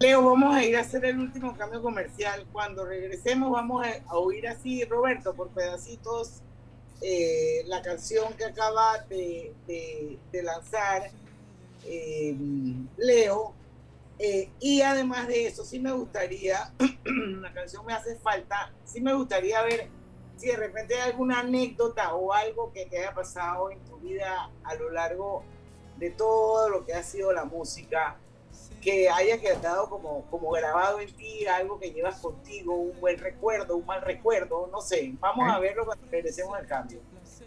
Leo, vamos a ir a hacer el último cambio comercial. Cuando regresemos vamos a, oír así, Roberto, por pedacitos, eh, la canción que acaba de, lanzar eh, Leo. Eh, y además de eso, sí me gustaría, la canción me hace falta, sí me gustaría ver si de repente hay alguna anécdota o algo que te haya pasado en tu vida a lo largo de todo lo que ha sido la música que haya quedado como, como grabado en ti, algo que llevas contigo, un buen recuerdo, un mal recuerdo, no sé. Vamos a verlo cuando regresemos al cambio.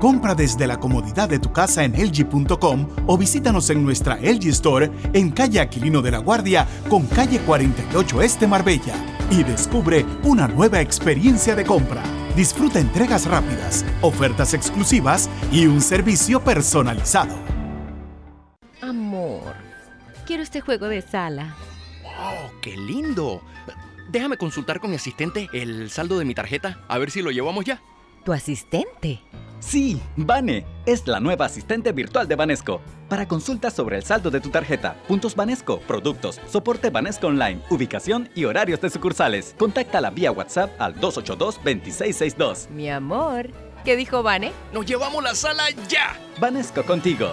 Compra desde la comodidad de tu casa en LG.com o visítanos en nuestra LG Store en calle Aquilino de la Guardia con calle 48 Este Marbella y descubre una nueva experiencia de compra. Disfruta entregas rápidas, ofertas exclusivas y un servicio personalizado. Amor, quiero este juego de sala. ¡Wow! ¡Qué lindo! Déjame consultar con mi asistente el saldo de mi tarjeta, a ver si lo llevamos ya. ¿Tu asistente? Sí, Vane es la nueva asistente virtual de Banesco. Para consultas sobre el saldo de tu tarjeta, puntos Banesco, productos, soporte Banesco Online, ubicación y horarios de sucursales, contáctala vía WhatsApp al 282-2662. Mi amor, ¿qué dijo Vane? ¡Nos llevamos la sala ya! Banesco contigo.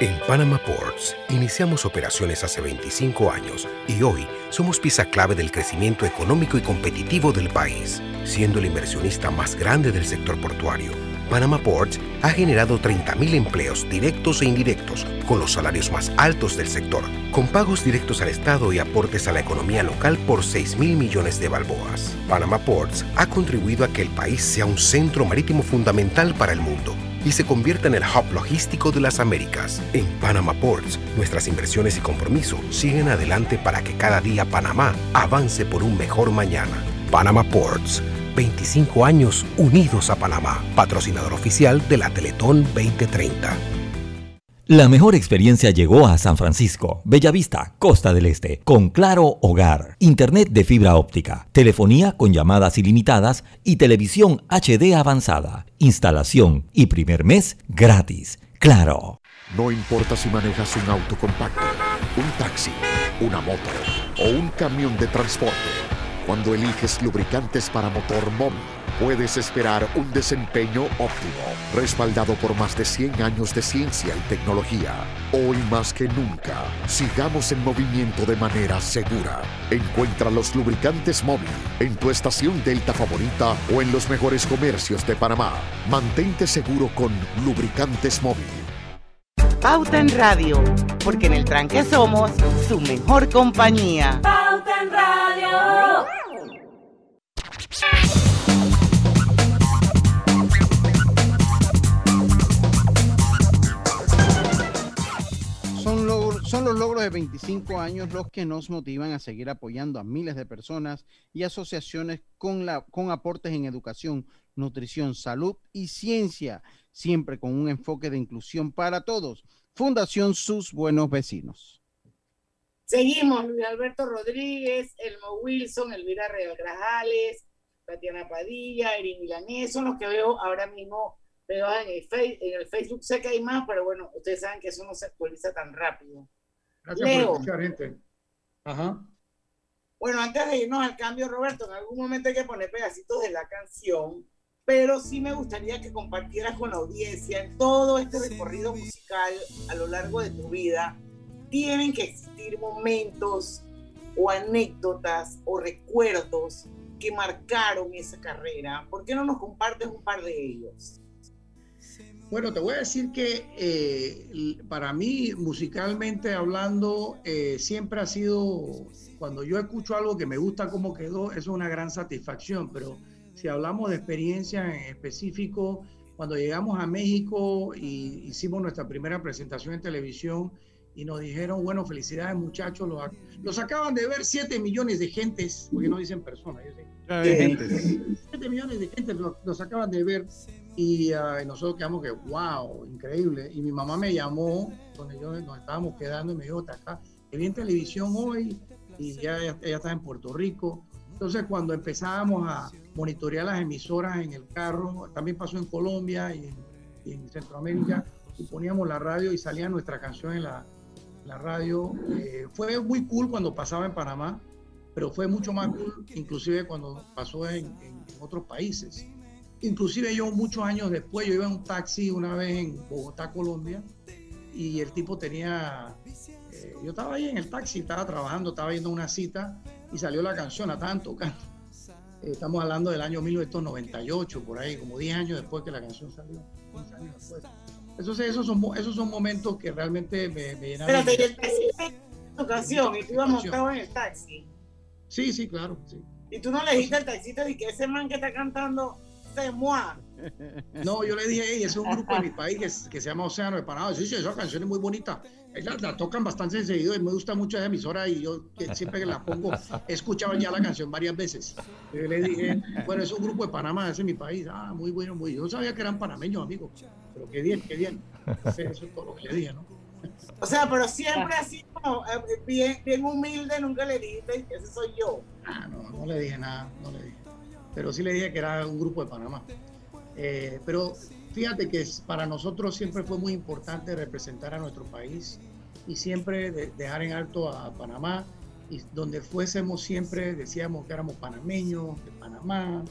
En Panama Ports iniciamos operaciones hace 25 años y hoy somos pieza clave del crecimiento económico y competitivo del país, siendo el inversionista más grande del sector portuario. Panama Ports ha generado 30.000 empleos directos e indirectos, con los salarios más altos del sector, con pagos directos al Estado y aportes a la economía local por 6.000 millones de balboas. Panama Ports ha contribuido a que el país sea un centro marítimo fundamental para el mundo y se convierta en el hub logístico de las Américas. En Panama Ports, nuestras inversiones y compromiso siguen adelante para que cada día Panamá avance por un mejor mañana. Panama Ports, 25 años unidos a Panamá, patrocinador oficial de la Teletón 2030. La mejor experiencia llegó a San Francisco, Bellavista, Costa del Este, con Claro Hogar, Internet de fibra óptica, telefonía con llamadas ilimitadas y televisión HD avanzada, instalación y primer mes gratis. Claro. No importa si manejas un auto compacto, un taxi, una moto o un camión de transporte, cuando eliges lubricantes para motor móvil puedes esperar un desempeño óptimo, respaldado por más de 100 años de ciencia y tecnología. Hoy más que nunca, sigamos en movimiento de manera segura. Encuentra los lubricantes móvil en tu estación Delta favorita o en los mejores comercios de Panamá. Mantente seguro con lubricantes móvil. Pauta en Radio, porque en el tranque somos su mejor compañía. Pauta en Radio. Son los logros de 25 años los que nos motivan a seguir apoyando a miles de personas y asociaciones con, la, con aportes en educación, nutrición, salud y ciencia. siempre con un enfoque de inclusión para todos. Fundación Sus Buenos Vecinos. Seguimos, Luis Alberto Rodríguez, Elmo Wilson, Elvira Real Grajales, Tatiana Padilla, Erin Milanés, son los que veo ahora mismo veo en el, en el Facebook. Sé que hay más, pero bueno, ustedes saben que eso no se actualiza tan rápido. Gracias por escuchar, gente. Ajá. Bueno, antes de irnos al cambio, Roberto, en algún momento hay que poner pedacitos de la canción, pero sí me gustaría que compartieras con la audiencia en todo este recorrido musical a lo largo de tu vida. Tienen que existir momentos o anécdotas o recuerdos que marcaron esa carrera. ¿Por qué no nos compartes un par de ellos? Bueno, te voy a decir que eh, para mí, musicalmente hablando, eh, siempre ha sido, cuando yo escucho algo que me gusta cómo quedó, es una gran satisfacción, pero si hablamos de experiencia en específico, cuando llegamos a México y hicimos nuestra primera presentación en televisión y nos dijeron, bueno, felicidades muchachos, los, los acaban de ver 7 millones de gentes, porque no dicen personas, dicen 7 millones de gente los, los acaban de ver y, uh, nosotros quedamos que, wow, increíble. Y mi mamá me llamó, cuando yo nos estábamos quedando, y me dijo, acá, que vi en televisión hoy y ya ella, está en Puerto Rico. Entonces, cuando empezábamos a monitorear las emisoras en el carro, también pasó en Colombia y en, Centroamérica, y poníamos la radio y salía nuestra canción en la, la radio. Eh, fue muy cool cuando pasaba en Panamá, pero fue mucho más cool inclusive cuando pasó en otros países. Inclusive yo muchos años después, yo iba en un taxi una vez en Bogotá, Colombia, y el tipo tenía, eh, yo estaba ahí en el taxi, estaba trabajando, estaba viendo una cita y salió la canción, la estaban tocando. Eh, estamos hablando del año 1998, por ahí, como 10 años después que la canción salió, 15 años después. Entonces esos son, esos son momentos que realmente me, me llenaron. Pero el taxi tu canción y tú ibas montado en el taxi. Sí, sí, claro, sí. Y tú no le dijiste al taxista de que ese man que está cantando no, yo le dije, hey, es un grupo de mi país que, se llama Océano de Panamá. Sí, sí, esa canción es muy bonita. La, tocan bastante seguido y me gusta mucho esa emisora y yo siempre que la pongo he escuchado ya la canción varias veces. Yo le dije, bueno, es un grupo de Panamá, ese es mi país. Ah, muy bueno, muy Yo no sabía que eran panameños, amigo. Pero qué bien, qué bien. Eso es todo lo que le dije, ¿no? O sea, pero siempre así eh, bien, bien humilde, nunca le dijiste, ese soy yo. Ah, no, no le dije nada, no le dije pero sí le dije que era un grupo de Panamá. Eh, pero fíjate que para nosotros siempre fue muy importante representar a nuestro país y siempre dejar en alto a Panamá y donde fuésemos siempre decíamos que éramos panameños de Panamá.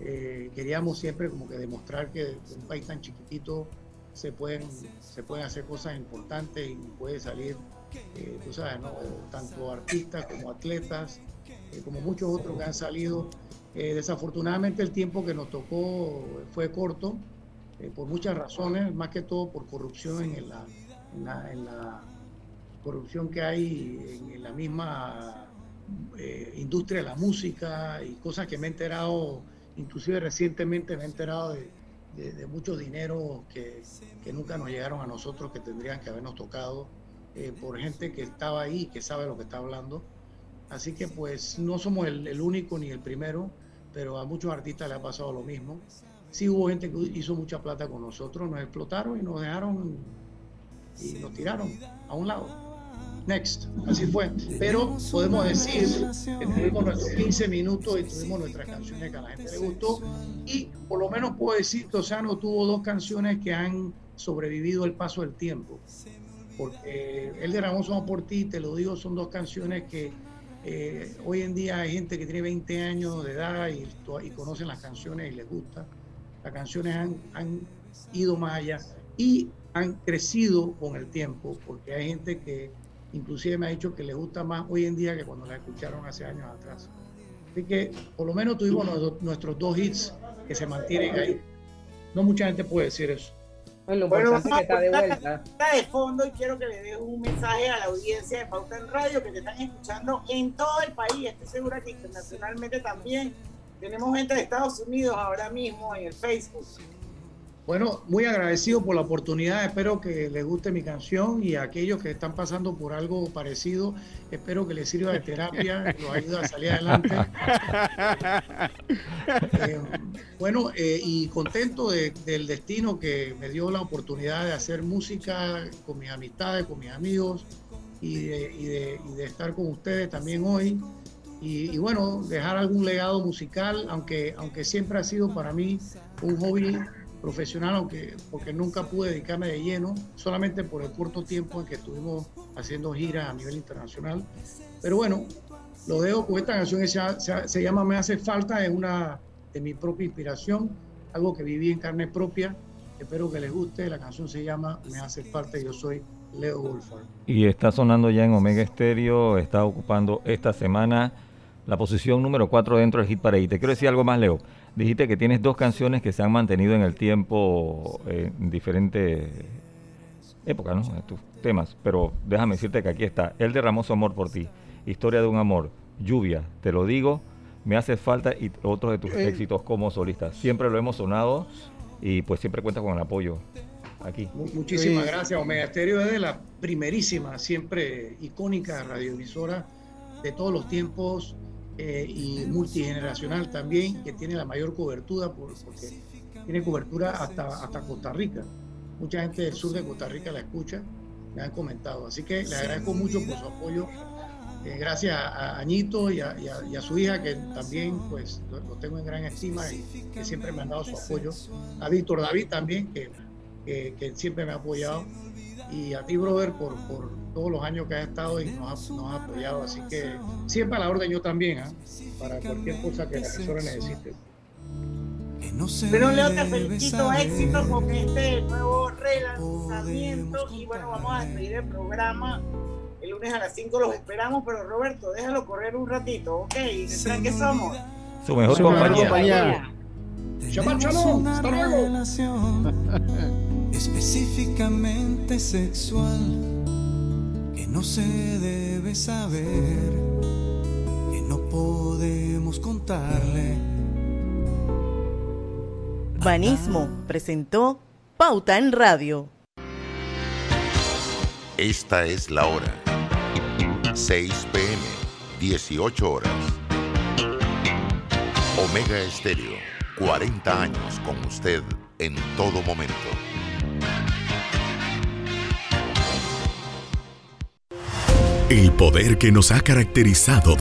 Eh, queríamos siempre como que demostrar que un país tan chiquitito se pueden, se pueden hacer cosas importantes y puede salir, eh, tú sabes, ¿no? tanto artistas como atletas, como muchos otros que han salido eh, desafortunadamente el tiempo que nos tocó fue corto, eh, por muchas razones, más que todo por corrupción en la, corrupción que hay en, la misma eh, industria de la música y cosas que me he enterado, inclusive recientemente me he enterado de, de, muchos dineros que, que, nunca nos llegaron a nosotros, que tendrían que habernos tocado por gente que estaba ahí, que sabe lo que está hablando. Así que pues no somos el, único ni el primero, pero a muchos artistas le ha pasado lo mismo. Sí hubo gente que hizo mucha plata con nosotros, nos explotaron y nos dejaron y nos tiraron a un lado. Next, así fue. Pero podemos decir que tuvimos nuestros 15 minutos y tuvimos nuestras canciones que a la gente le gustó. Y por lo menos puedo decir que Osano tuvo dos canciones que han sobrevivido el paso del tiempo. Porque El de Ramón Somos por ti, te lo digo, son dos canciones que eh, hoy en día hay gente que tiene 20 años de edad y, conocen las canciones y les gusta. Las canciones han, ido más allá y han crecido con el tiempo, porque hay gente que inclusive me ha dicho que les gusta más hoy en día que cuando la escucharon hace años atrás. Así que por lo menos tuvimos nuestros dos hits que se mantienen ahí. No mucha gente puede decir eso. Bueno, bueno vamos que está de vuelta. de fondo y quiero que le deje un mensaje a la audiencia de Pauta en Radio que te están escuchando en todo el país. Estoy segura que internacionalmente también. Tenemos gente de Estados Unidos ahora mismo en el Facebook. Bueno, muy agradecido por la oportunidad. Espero que les guste mi canción y a aquellos que están pasando por algo parecido, espero que les sirva de terapia, los ayude a salir adelante. Eh, bueno, eh, y contento del destino que me dio la oportunidad de hacer música con mis amistades, con mis amigos y de, estar con ustedes también hoy. Y, y, bueno, dejar algún legado musical, aunque, aunque siempre ha sido para mí un hobby profesional, aunque porque nunca pude dedicarme de lleno, solamente por el corto tiempo en que estuvimos haciendo giras a nivel internacional. Pero bueno, lo dejo con esta canción que se, llama Me hace falta, es una de mi propia inspiración, algo que viví en carne propia. Espero que les guste. La canción se llama Me hace falta. Yo soy Leo Wolford. Y está sonando ya en Omega Stereo, está ocupando esta semana la posición número 4 dentro del Hit Parade. Te quiero decir algo más, Leo. Dijiste que tienes dos canciones que se han mantenido en el tiempo eh, en diferentes épocas, ¿no? En tus temas. Pero déjame decirte que aquí está. Él derramó su amor por ti. Historia de un amor. Lluvia. Te lo digo. Me hace falta y otros de tus eh. éxitos como solista. Siempre lo hemos sonado y pues siempre cuentas con el apoyo aquí. Muchísimas gracias. Omega Estéreo es de la primerísima, siempre icónica radioemisora de todos los tiempos eh, y multigeneracional también, que tiene la mayor cobertura porque tiene cobertura hasta, hasta Costa Rica. Mucha gente del sur de Costa Rica la escucha, me han comentado. Así que le agradezco mucho por su apoyo. Eh, gracias a Añito y a, su hija, que también pues lo, tengo en gran estima y que siempre me han dado su apoyo. A Víctor David también, que, que siempre me ha apoyado y a ti, brother, por, por todos los años que has estado y nos has, apoyado. Así que siempre a la orden yo también, ¿ah? para cualquier cosa que la persona necesite. Pero Leo, te felicito éxito con este nuevo relanzamiento y bueno, vamos a despedir el programa. El lunes a las 5 los esperamos, pero Roberto, déjalo correr un ratito, ¿ok? ¿Saben qué somos? Su mejor compañía. Shabbat shalom, hasta luego. específicamente sexual, que no se debe saber, que no podemos contarle. Banismo presentó Pauta en Radio. Esta es la hora. 6 pm, 18 horas. Omega Estéreo, 40 años con usted en todo momento. El poder que nos ha caracterizado